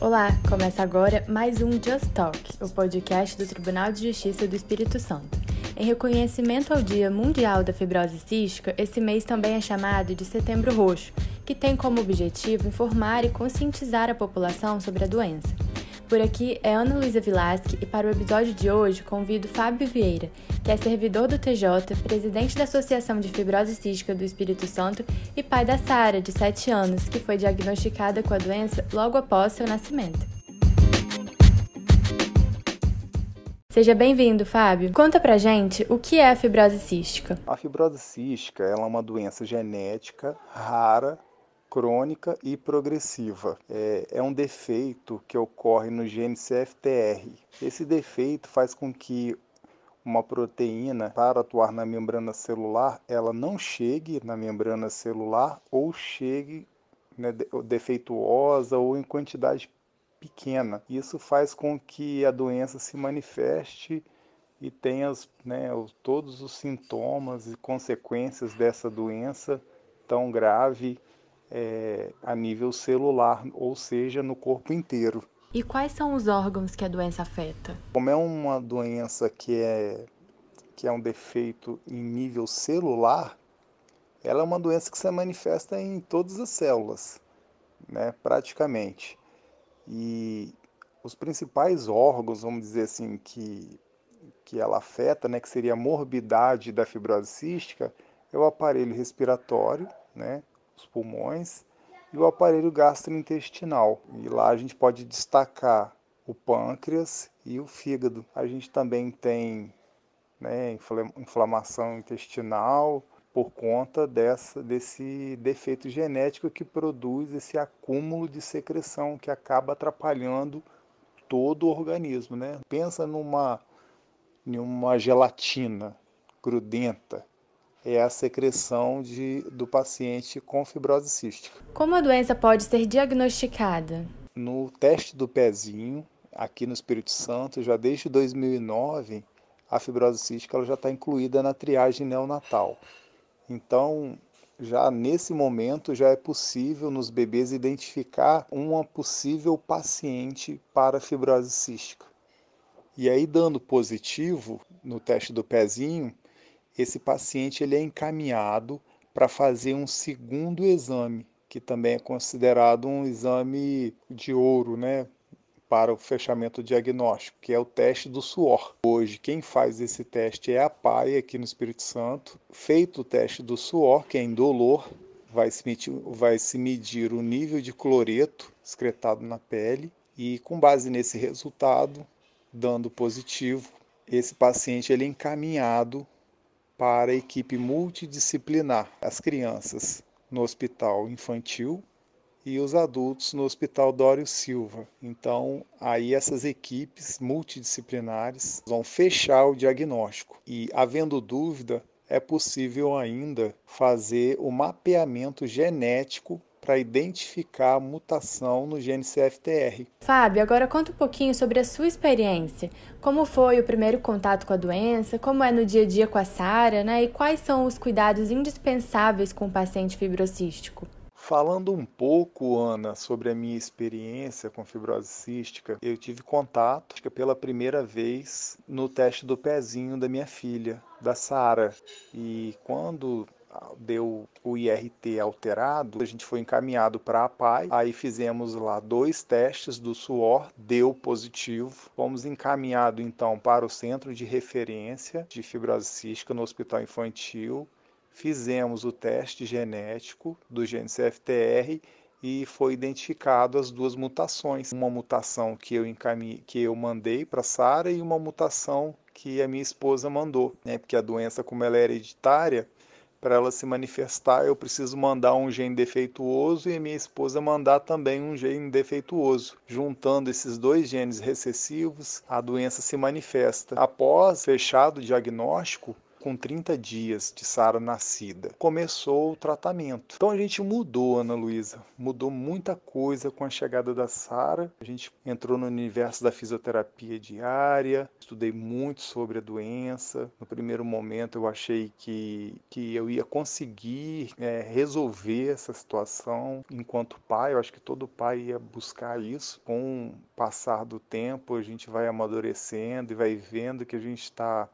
Olá, começa agora mais um Just Talk, o podcast do Tribunal de Justiça do Espírito Santo. Em reconhecimento ao Dia Mundial da Fibrose Cística, esse mês também é chamado de Setembro Roxo, que tem como objetivo informar e conscientizar a população sobre a doença. Por aqui é Ana Luísa Vilasque e para o episódio de hoje convido Fábio Vieira, que é servidor do TJ, presidente da Associação de Fibrose Cística do Espírito Santo e pai da Sara, de 7 anos, que foi diagnosticada com a doença logo após seu nascimento. Seja bem-vindo, Fábio. Conta pra gente o que é a fibrose cística. A fibrose cística é uma doença genética rara crônica e progressiva. É, é, um defeito que ocorre no gene CFTR. Esse defeito faz com que uma proteína, para atuar na membrana celular, ela não chegue na membrana celular ou chegue né, defeituosa ou em quantidade pequena. Isso faz com que a doença se manifeste e tenha né, todos os sintomas e consequências dessa doença tão grave é, a nível celular, ou seja, no corpo inteiro. E quais são os órgãos que a doença afeta? Como é uma doença que é, que é um defeito em nível celular, ela é uma doença que se manifesta em todas as células, né, praticamente. E os principais órgãos, vamos dizer assim, que, que ela afeta, né, que seria a morbidade da fibrose cística, é o aparelho respiratório, né, os pulmões e o aparelho gastrointestinal. E lá a gente pode destacar o pâncreas e o fígado. A gente também tem né, inflamação intestinal por conta dessa, desse defeito genético que produz esse acúmulo de secreção que acaba atrapalhando todo o organismo. Né? Pensa numa, numa gelatina grudenta é a secreção de, do paciente com fibrose cística. Como a doença pode ser diagnosticada? No teste do pezinho, aqui no Espírito Santo, já desde 2009, a fibrose cística ela já está incluída na triagem neonatal. Então, já nesse momento já é possível nos bebês identificar uma possível paciente para fibrose cística. E aí dando positivo no teste do pezinho, esse paciente ele é encaminhado para fazer um segundo exame, que também é considerado um exame de ouro, né? Para o fechamento diagnóstico, que é o teste do suor. Hoje, quem faz esse teste é a PAI aqui no Espírito Santo. Feito o teste do suor, que é indolor, vai se medir, vai se medir o nível de cloreto excretado na pele e, com base nesse resultado, dando positivo, esse paciente ele é encaminhado para a equipe multidisciplinar, as crianças no hospital infantil e os adultos no Hospital Dório Silva. Então, aí essas equipes multidisciplinares vão fechar o diagnóstico e, havendo dúvida, é possível ainda fazer o mapeamento genético para identificar a mutação no gene CFTR. Fábio, agora conta um pouquinho sobre a sua experiência. Como foi o primeiro contato com a doença? Como é no dia a dia com a Sara, né? E quais são os cuidados indispensáveis com o paciente fibrocístico? Falando um pouco, Ana, sobre a minha experiência com fibrose cística, eu tive contato pela primeira vez no teste do pezinho da minha filha, da Sara. E quando deu o IRT alterado, a gente foi encaminhado para a PAI, aí fizemos lá dois testes do suor, deu positivo, fomos encaminhados então para o centro de referência de fibrose cística no Hospital Infantil, fizemos o teste genético do gene CFTR e foi identificado as duas mutações, uma mutação que eu encaminhei, que eu mandei para Sara e uma mutação que a minha esposa mandou, né? Porque a doença como ela é hereditária, para ela se manifestar, eu preciso mandar um gene defeituoso e minha esposa mandar também um gene defeituoso. Juntando esses dois genes recessivos, a doença se manifesta. Após fechado o diagnóstico, com 30 dias de Sara nascida, começou o tratamento. Então a gente mudou, Ana Luísa, mudou muita coisa com a chegada da Sara. A gente entrou no universo da fisioterapia diária, estudei muito sobre a doença. No primeiro momento eu achei que, que eu ia conseguir é, resolver essa situação enquanto pai. Eu acho que todo pai ia buscar isso. Com o passar do tempo, a gente vai amadurecendo e vai vendo que a gente está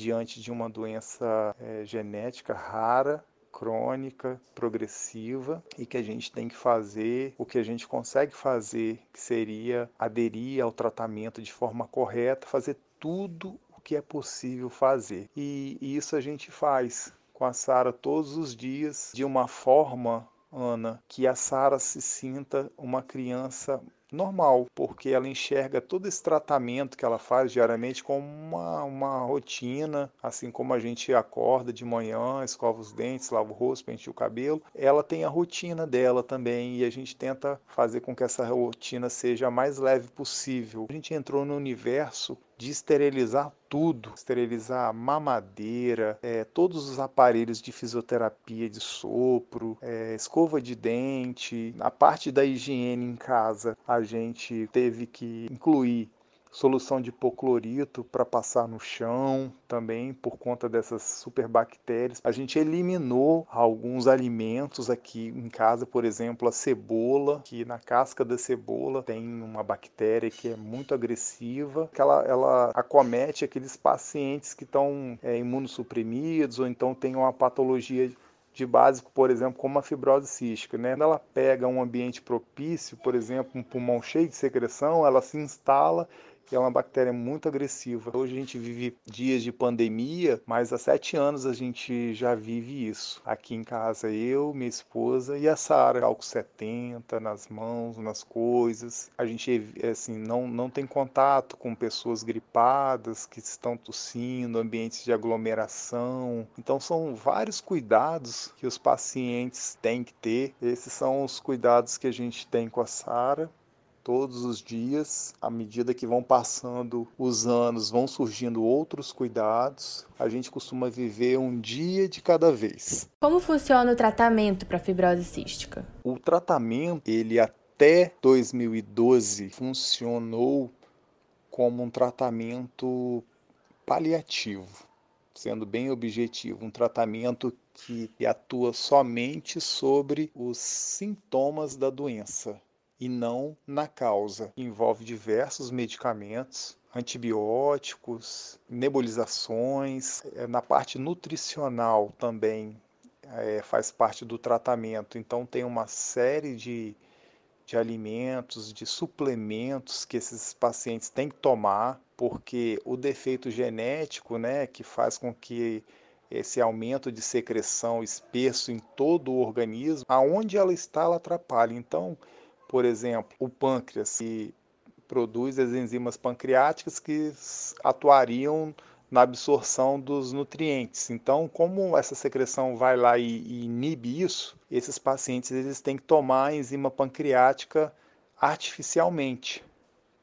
diante de uma doença é, genética rara, crônica, progressiva e que a gente tem que fazer o que a gente consegue fazer, que seria aderir ao tratamento de forma correta, fazer tudo o que é possível fazer. E, e isso a gente faz com a Sara todos os dias de uma forma, Ana, que a Sara se sinta uma criança normal, porque ela enxerga todo esse tratamento que ela faz diariamente como uma, uma rotina, assim como a gente acorda de manhã, escova os dentes, lava o rosto, penteia o cabelo, ela tem a rotina dela também e a gente tenta fazer com que essa rotina seja a mais leve possível. A gente entrou no universo de esterilizar tudo, esterilizar mamadeira, é, todos os aparelhos de fisioterapia de sopro, é, escova de dente, a parte da higiene em casa, a gente teve que incluir solução de hipoclorito para passar no chão também por conta dessas superbactérias. A gente eliminou alguns alimentos aqui em casa, por exemplo, a cebola, que na casca da cebola tem uma bactéria que é muito agressiva, que ela, ela acomete aqueles pacientes que estão é, imunossuprimidos ou então têm uma patologia de básico, por exemplo, como a fibrose cística. Né? Quando ela pega um ambiente propício, por exemplo, um pulmão cheio de secreção, ela se instala que é uma bactéria muito agressiva. Hoje a gente vive dias de pandemia, mas há sete anos a gente já vive isso. Aqui em casa, eu, minha esposa e a Sara, álcool 70 nas mãos, nas coisas. A gente assim não, não tem contato com pessoas gripadas que estão tossindo, ambientes de aglomeração. Então são vários cuidados que os pacientes têm que ter. Esses são os cuidados que a gente tem com a Sara todos os dias, à medida que vão passando os anos, vão surgindo outros cuidados. A gente costuma viver um dia de cada vez. Como funciona o tratamento para fibrose cística? O tratamento, ele até 2012 funcionou como um tratamento paliativo, sendo bem objetivo, um tratamento que atua somente sobre os sintomas da doença e não na causa. Envolve diversos medicamentos, antibióticos, nebulizações, é, na parte nutricional também é, faz parte do tratamento. Então tem uma série de, de alimentos, de suplementos que esses pacientes têm que tomar, porque o defeito genético, né, que faz com que esse aumento de secreção espesso em todo o organismo, aonde ela está, ela atrapalha. Então, por exemplo, o pâncreas que produz as enzimas pancreáticas que atuariam na absorção dos nutrientes. Então, como essa secreção vai lá e, e inibe isso, esses pacientes eles têm que tomar a enzima pancreática artificialmente.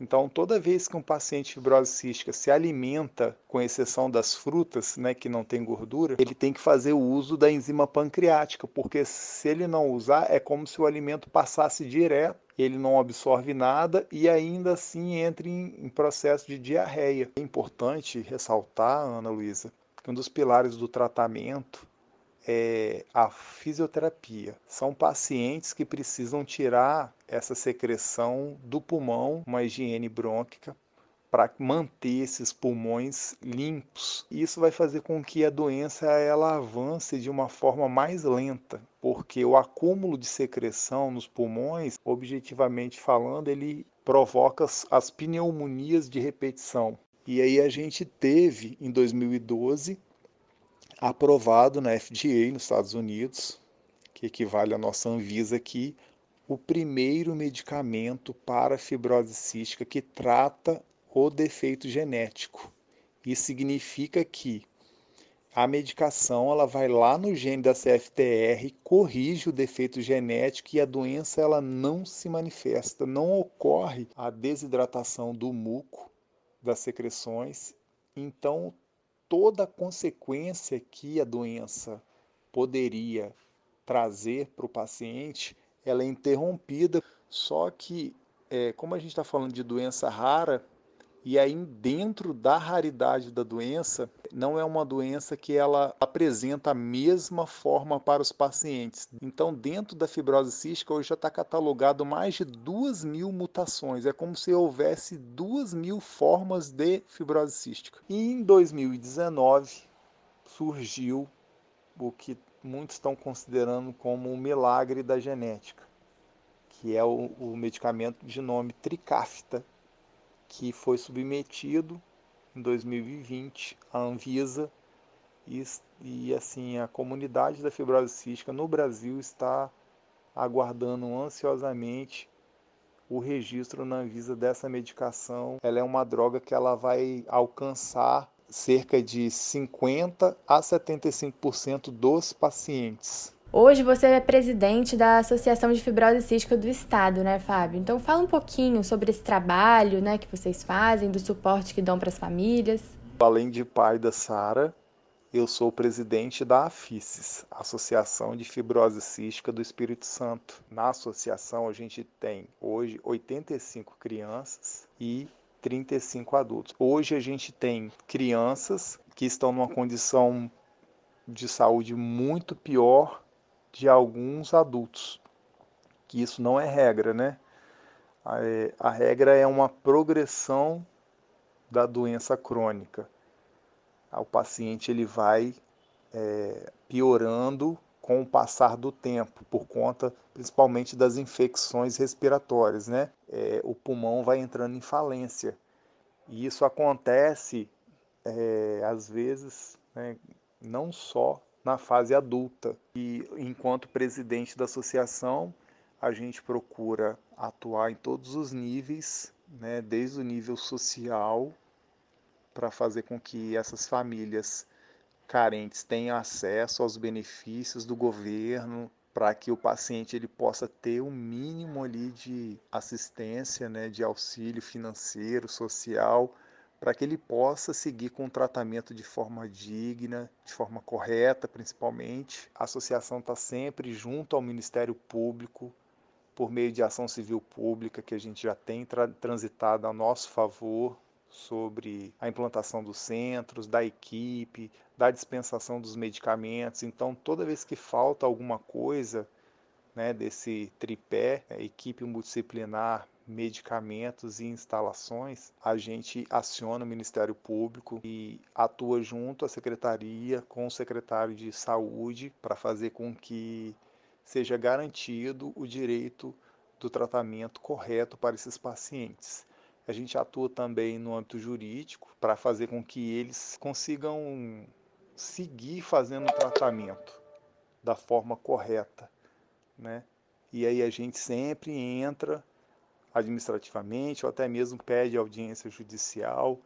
Então, toda vez que um paciente fibrose cística se alimenta, com exceção das frutas, né, que não tem gordura, ele tem que fazer o uso da enzima pancreática, porque se ele não usar, é como se o alimento passasse direto, ele não absorve nada e ainda assim entra em, em processo de diarreia. É importante ressaltar, Ana Luísa, que um dos pilares do tratamento é a fisioterapia. São pacientes que precisam tirar essa secreção do pulmão, uma higiene brônquica, para manter esses pulmões limpos. Isso vai fazer com que a doença ela avance de uma forma mais lenta, porque o acúmulo de secreção nos pulmões, objetivamente falando, ele provoca as pneumonias de repetição. E aí a gente teve em 2012 aprovado na FDA nos Estados Unidos, que equivale à nossa Anvisa aqui, o primeiro medicamento para fibrose cística que trata o defeito genético. Isso significa que a medicação ela vai lá no gene da CFTR, corrige o defeito genético e a doença ela não se manifesta, não ocorre a desidratação do muco das secreções. Então toda a consequência que a doença poderia trazer para o paciente, ela é interrompida. Só que, é, como a gente está falando de doença rara, e aí dentro da raridade da doença, não é uma doença que ela apresenta a mesma forma para os pacientes. Então, dentro da fibrose cística, hoje já está catalogado mais de duas mil mutações. É como se houvesse duas mil formas de fibrose cística. E em 2019 surgiu o que muitos estão considerando como um milagre da genética, que é o, o medicamento de nome Tricafta, que foi submetido em 2020 à Anvisa e, e assim a comunidade da fibrose cística no Brasil está aguardando ansiosamente o registro na Anvisa dessa medicação. Ela é uma droga que ela vai alcançar cerca de 50 a 75% dos pacientes. Hoje você é presidente da Associação de Fibrose Cística do Estado, né, Fábio? Então fala um pouquinho sobre esse trabalho, né, que vocês fazem, do suporte que dão para as famílias. Além de pai da Sara, eu sou presidente da AFICES, Associação de Fibrose Cística do Espírito Santo. Na associação a gente tem hoje 85 crianças e 35 adultos. Hoje a gente tem crianças que estão numa condição de saúde muito pior de alguns adultos, que isso não é regra, né? A, é, a regra é uma progressão da doença crônica. O paciente ele vai é, piorando com o passar do tempo, por conta principalmente das infecções respiratórias, né? É, o pulmão vai entrando em falência. E isso acontece, é, às vezes, né, não só na fase adulta. E enquanto presidente da associação, a gente procura atuar em todos os níveis, né, desde o nível social, para fazer com que essas famílias carentes tenham acesso aos benefícios do governo, para que o paciente ele possa ter um mínimo ali de assistência, né, de auxílio financeiro, social, para que ele possa seguir com o tratamento de forma digna, de forma correta, principalmente. A associação está sempre junto ao Ministério Público, por meio de ação civil pública, que a gente já tem tra transitado a nosso favor sobre a implantação dos centros, da equipe, da dispensação dos medicamentos. Então, toda vez que falta alguma coisa né, desse tripé, equipe multidisciplinar, medicamentos e instalações, a gente aciona o Ministério Público e atua junto à secretaria com o secretário de Saúde para fazer com que seja garantido o direito do tratamento correto para esses pacientes. A gente atua também no âmbito jurídico para fazer com que eles consigam seguir fazendo o tratamento da forma correta, né? E aí a gente sempre entra administrativamente ou até mesmo pede audiência judicial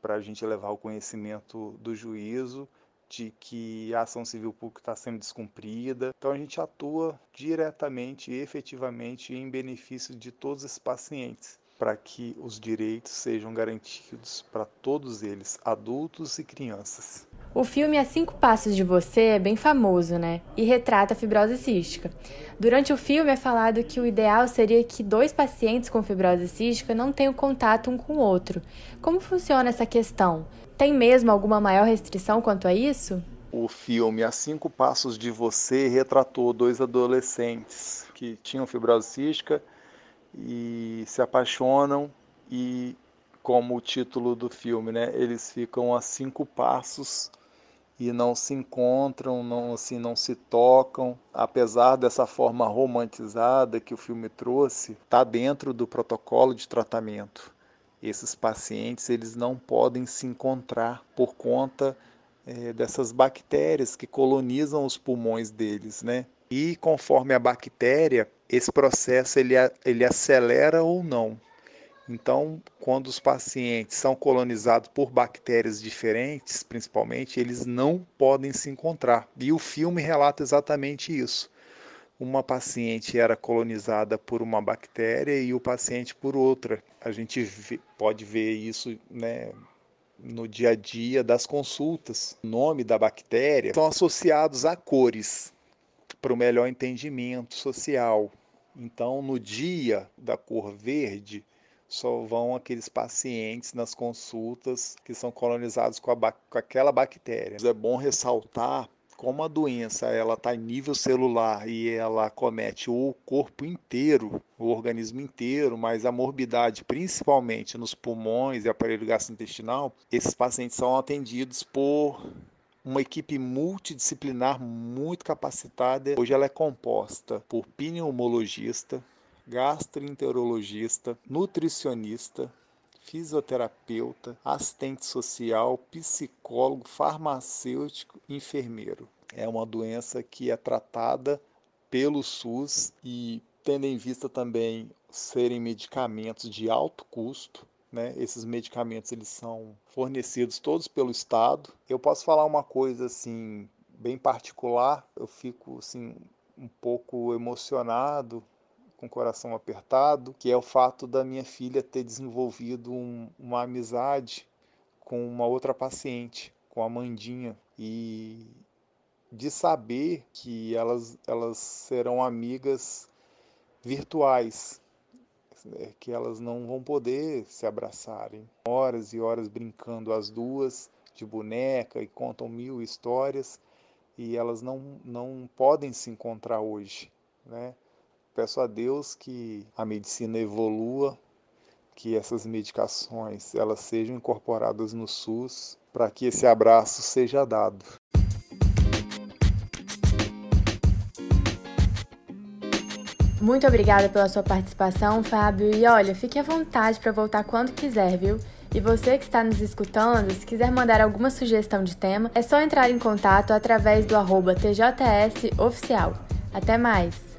para a gente levar o conhecimento do juízo de que a ação civil pública está sendo descumprida. Então a gente atua diretamente e efetivamente em benefício de todos esses pacientes, para que os direitos sejam garantidos para todos eles, adultos e crianças. O filme A Cinco Passos de Você é bem famoso, né? E retrata a fibrose cística. Durante o filme é falado que o ideal seria que dois pacientes com fibrose cística não tenham contato um com o outro. Como funciona essa questão? Tem mesmo alguma maior restrição quanto a isso? O filme A Cinco Passos de Você retratou dois adolescentes que tinham fibrose cística e se apaixonam e como o título do filme, né? Eles ficam a cinco passos e não se encontram, não assim, não se tocam, apesar dessa forma romantizada que o filme trouxe, está dentro do protocolo de tratamento. Esses pacientes eles não podem se encontrar por conta é, dessas bactérias que colonizam os pulmões deles, né? E conforme a bactéria, esse processo ele, ele acelera ou não. Então, quando os pacientes são colonizados por bactérias diferentes, principalmente, eles não podem se encontrar. E o filme relata exatamente isso. Uma paciente era colonizada por uma bactéria e o paciente por outra. A gente pode ver isso né, no dia a dia das consultas. O nome da bactéria são associados a cores para o melhor entendimento social. Então, no dia da cor verde, só vão aqueles pacientes nas consultas que são colonizados com, com aquela bactéria. É bom ressaltar como a doença ela está em nível celular e ela comete o corpo inteiro, o organismo inteiro, mas a morbidade principalmente nos pulmões e aparelho gastrointestinal, esses pacientes são atendidos por uma equipe multidisciplinar muito capacitada. Hoje ela é composta por pneumologista, gastroenterologista, nutricionista, fisioterapeuta, assistente social, psicólogo, farmacêutico, enfermeiro. É uma doença que é tratada pelo SUS e tendo em vista também serem medicamentos de alto custo, né? Esses medicamentos eles são fornecidos todos pelo Estado. Eu posso falar uma coisa assim bem particular. Eu fico assim um pouco emocionado com o coração apertado, que é o fato da minha filha ter desenvolvido um, uma amizade com uma outra paciente, com a Mandinha, e de saber que elas, elas serão amigas virtuais, né, que elas não vão poder se abraçarem. Horas e horas brincando as duas de boneca e contam mil histórias e elas não, não podem se encontrar hoje, né? Peço a Deus que a medicina evolua, que essas medicações elas sejam incorporadas no SUS para que esse abraço seja dado. Muito obrigada pela sua participação, Fábio. E olha, fique à vontade para voltar quando quiser, viu? E você que está nos escutando, se quiser mandar alguma sugestão de tema, é só entrar em contato através do arroba TJS Oficial. Até mais!